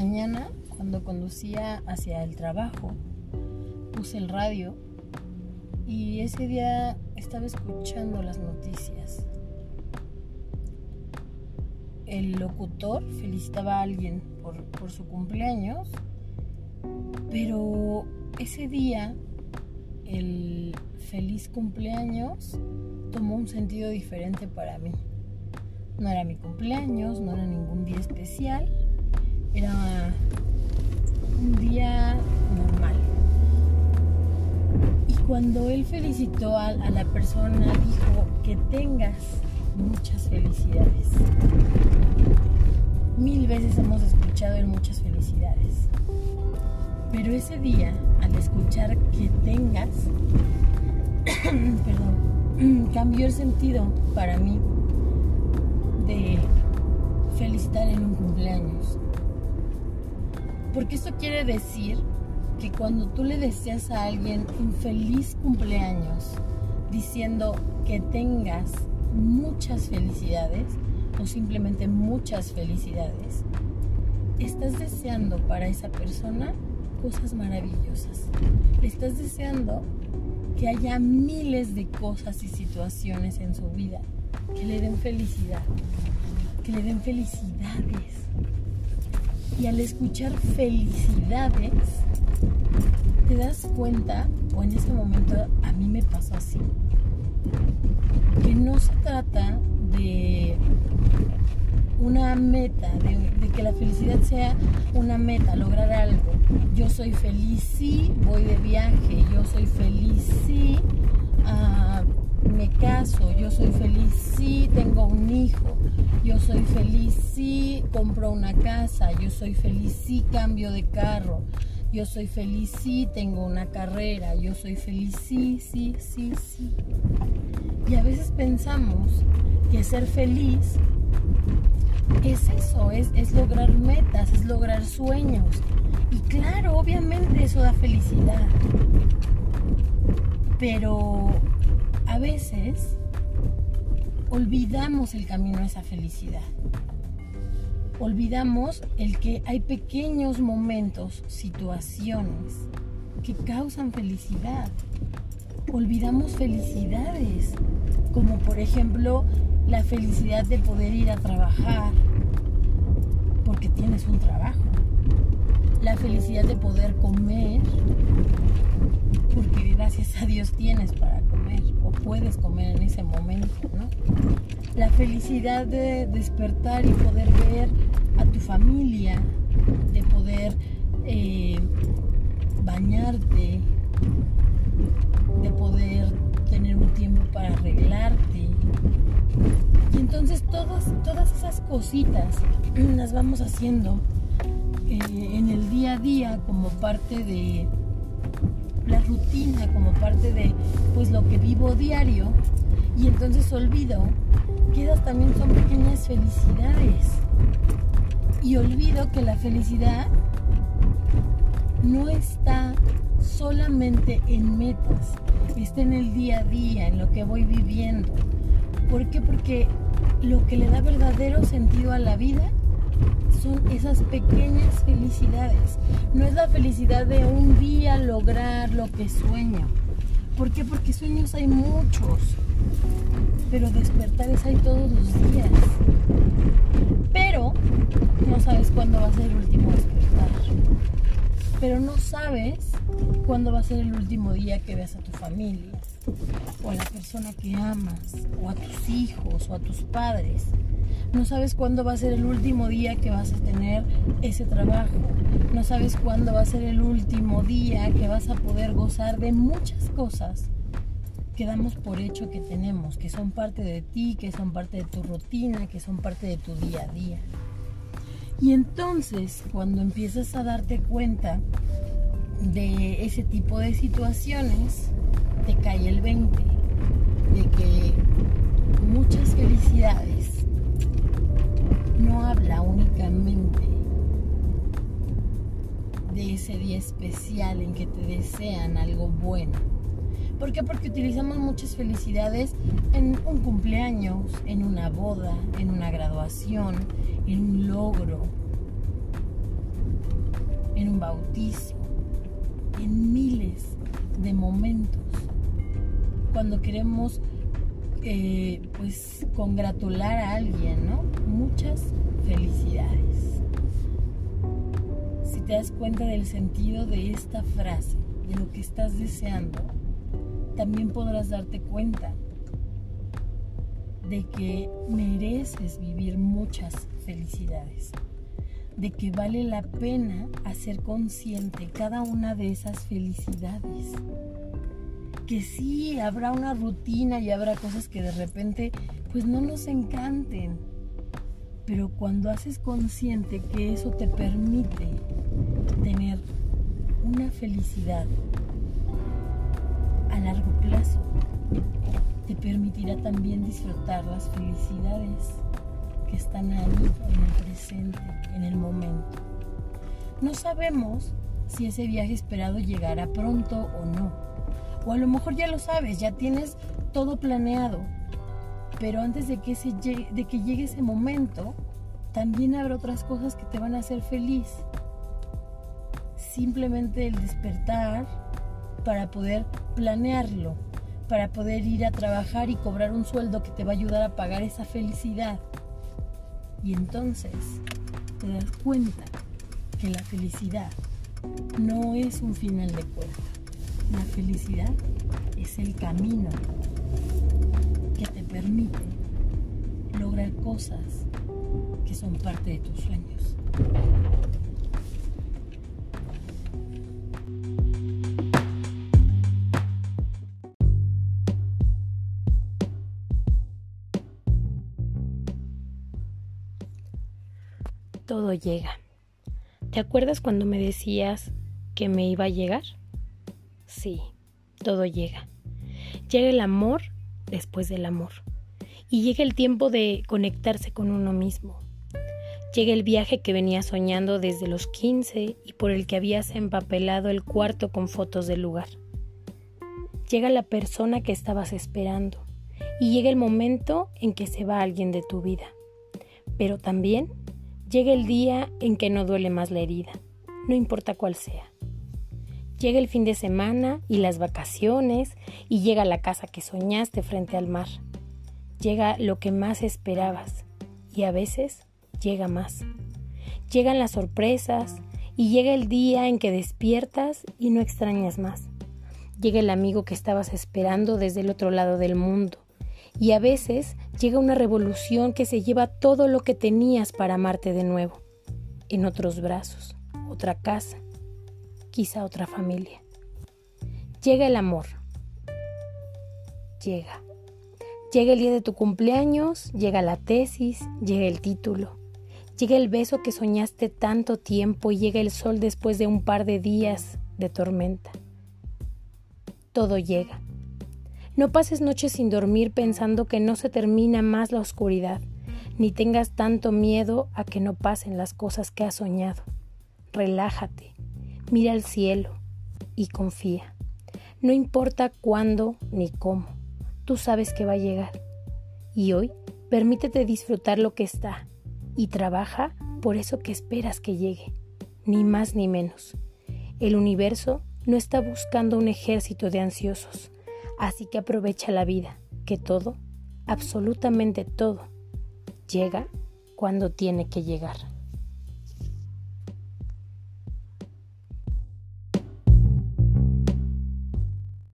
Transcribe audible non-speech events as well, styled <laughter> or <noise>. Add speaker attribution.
Speaker 1: mañana, cuando conducía hacia el trabajo, puse el radio y ese día estaba escuchando las noticias. El locutor felicitaba a alguien por, por su cumpleaños, pero ese día el feliz cumpleaños tomó un sentido diferente para mí. No era mi cumpleaños, no era ningún día especial, era un día normal. Y cuando él felicitó a, la persona, dijo que tengas muchas felicidades. Mil veces hemos escuchado en muchas felicidades. Pero ese día, al escuchar que tengas, <coughs> perdón, <coughs> cambió el sentido para mí de felicitar en un cumpleaños. Porque esto quiere decir que cuando tú le deseas a alguien un feliz cumpleaños, diciendo que tengas muchas felicidades o simplemente muchas felicidades, estás deseando para esa persona cosas maravillosas. Estás deseando que haya miles de cosas y situaciones en su vida que le den felicidad, que le den felicidades. Y al escuchar felicidades, te das cuenta, o en ese momento a mí me pasó así, que no se trata de una meta, de, que la felicidad sea una meta, lograr algo. Yo soy feliz si voy de viaje, yo soy feliz si uh, me caso, yo soy feliz si tengo un hijo, yo soy feliz si compro una casa, yo soy feliz si cambio de carro, yo soy feliz si tengo una carrera, yo soy feliz si, sí, sí, sí. Y a veces pensamos que ser feliz es eso, es, es lograr metas, es lograr sueños. Y claro, obviamente eso da felicidad. Pero a veces olvidamos el camino a esa felicidad. Olvidamos el que hay pequeños momentos, situaciones que causan felicidad. Olvidamos felicidades, como por ejemplo la felicidad de poder ir a trabajar porque tienes un trabajo. La felicidad de poder comer porque gracias a Dios tienes para comer o puedes comer en ese momento, ¿no? La felicidad de despertar y poder ver a tu familia, de poder eh, bañarte, de poder tener un tiempo para arreglarte, y entonces todas, todas esas cositas <clears throat> las vamos haciendo eh, en el día a día como parte de la rutina, como parte de pues lo que vivo diario. Y entonces olvido que esas también son pequeñas felicidades. Y olvido que la felicidad no está solamente en metas, está en el día a día, en lo que voy viviendo. ¿Por qué? Porque lo que le da verdadero sentido a la vida son esas pequeñas felicidades. No es la felicidad de un día lograr lo que sueño. ¿Por qué? Porque sueños hay muchos, pero despertares hay todos los días. Pero no sabes cuándo va a ser el último despertar. Pero no sabes cuándo va a ser el último día que veas a tu familia o a la persona que amas, o a tus hijos, o a tus padres. No sabes cuándo va a ser el último día que vas a tener ese trabajo. No sabes cuándo va a ser el último día que vas a poder gozar de muchas cosas que damos por hecho que tenemos, que son parte de ti, que son parte de tu rutina, que son parte de tu día a día. Y entonces, cuando empiezas a darte cuenta de ese tipo de situaciones, te cae el 20 de que muchas felicidades no habla únicamente de ese día especial en que te desean algo bueno. ¿Por qué? Porque utilizamos muchas felicidades en un cumpleaños, en una boda, en una graduación, en un logro. en un bautizo, en miles de momentos. Cuando queremos eh, pues congratular a alguien, ¿no? Muchas felicidades. Si te das cuenta del sentido de esta frase, de lo que estás deseando, también podrás darte cuenta de que mereces vivir muchas felicidades, de que vale la pena hacer consciente cada una de esas felicidades, que sí habrá una rutina y habrá cosas que de repente pues no nos encanten, pero cuando haces consciente que eso te permite tener una felicidad a largo plazo, te permitirá también disfrutar las felicidades que están ahí en el presente, en el momento. No sabemos si ese viaje esperado llegará pronto o no. O a lo mejor ya lo sabes, ya tienes todo planeado. Pero antes de que, de que llegue ese momento, también habrá otras cosas que te van a hacer feliz. Simplemente el despertar para poder planearlo para poder ir a trabajar y cobrar un sueldo que te va a ayudar a pagar esa felicidad. Y entonces te das cuenta que la felicidad no es un final de cuenta. La felicidad es el camino que te permite lograr cosas que son parte de tus sueños.
Speaker 2: Todo llega. ¿Te acuerdas cuando me decías que me iba a llegar? Sí, todo llega. Llega el amor después del amor. Y llega el tiempo de conectarse con uno mismo. Llega el viaje que venía soñando desde los 15 y por el que habías empapelado el cuarto con fotos del lugar. Llega la persona que estabas esperando y llega el momento en que se va alguien de tu vida. Pero también Llega el día en que no duele más la herida, no importa cuál sea. Llega el fin de semana y las vacaciones y llega la casa que soñaste frente al mar. Llega lo que más esperabas y a veces llega más. Llegan las sorpresas y llega el día en que despiertas y no extrañas más. Llega el amigo que estabas esperando desde el otro lado del mundo y a veces llega una revolución que se lleva todo lo que tenías para amarte de nuevo, en otros brazos, otra casa, quizá otra familia. Llega el amor. Llega. Llega el día de tu cumpleaños, llega la tesis, llega el título, llega el beso que soñaste tanto tiempo y llega el sol después de un par de días de tormenta. Todo llega no pases noches sin dormir pensando que no se termina más la oscuridad, ni tengas tanto miedo a que no pasen las cosas que has soñado. Relájate, mira al cielo y confía. No importa cuándo ni cómo, tú sabes que va a llegar. Y hoy permítete disfrutar lo que está y trabaja por eso que esperas que llegue, ni más ni menos. El universo no está buscando un ejército de ansiosos, Así que aprovecha la vida, que todo, absolutamente todo, llega cuando tiene que llegar.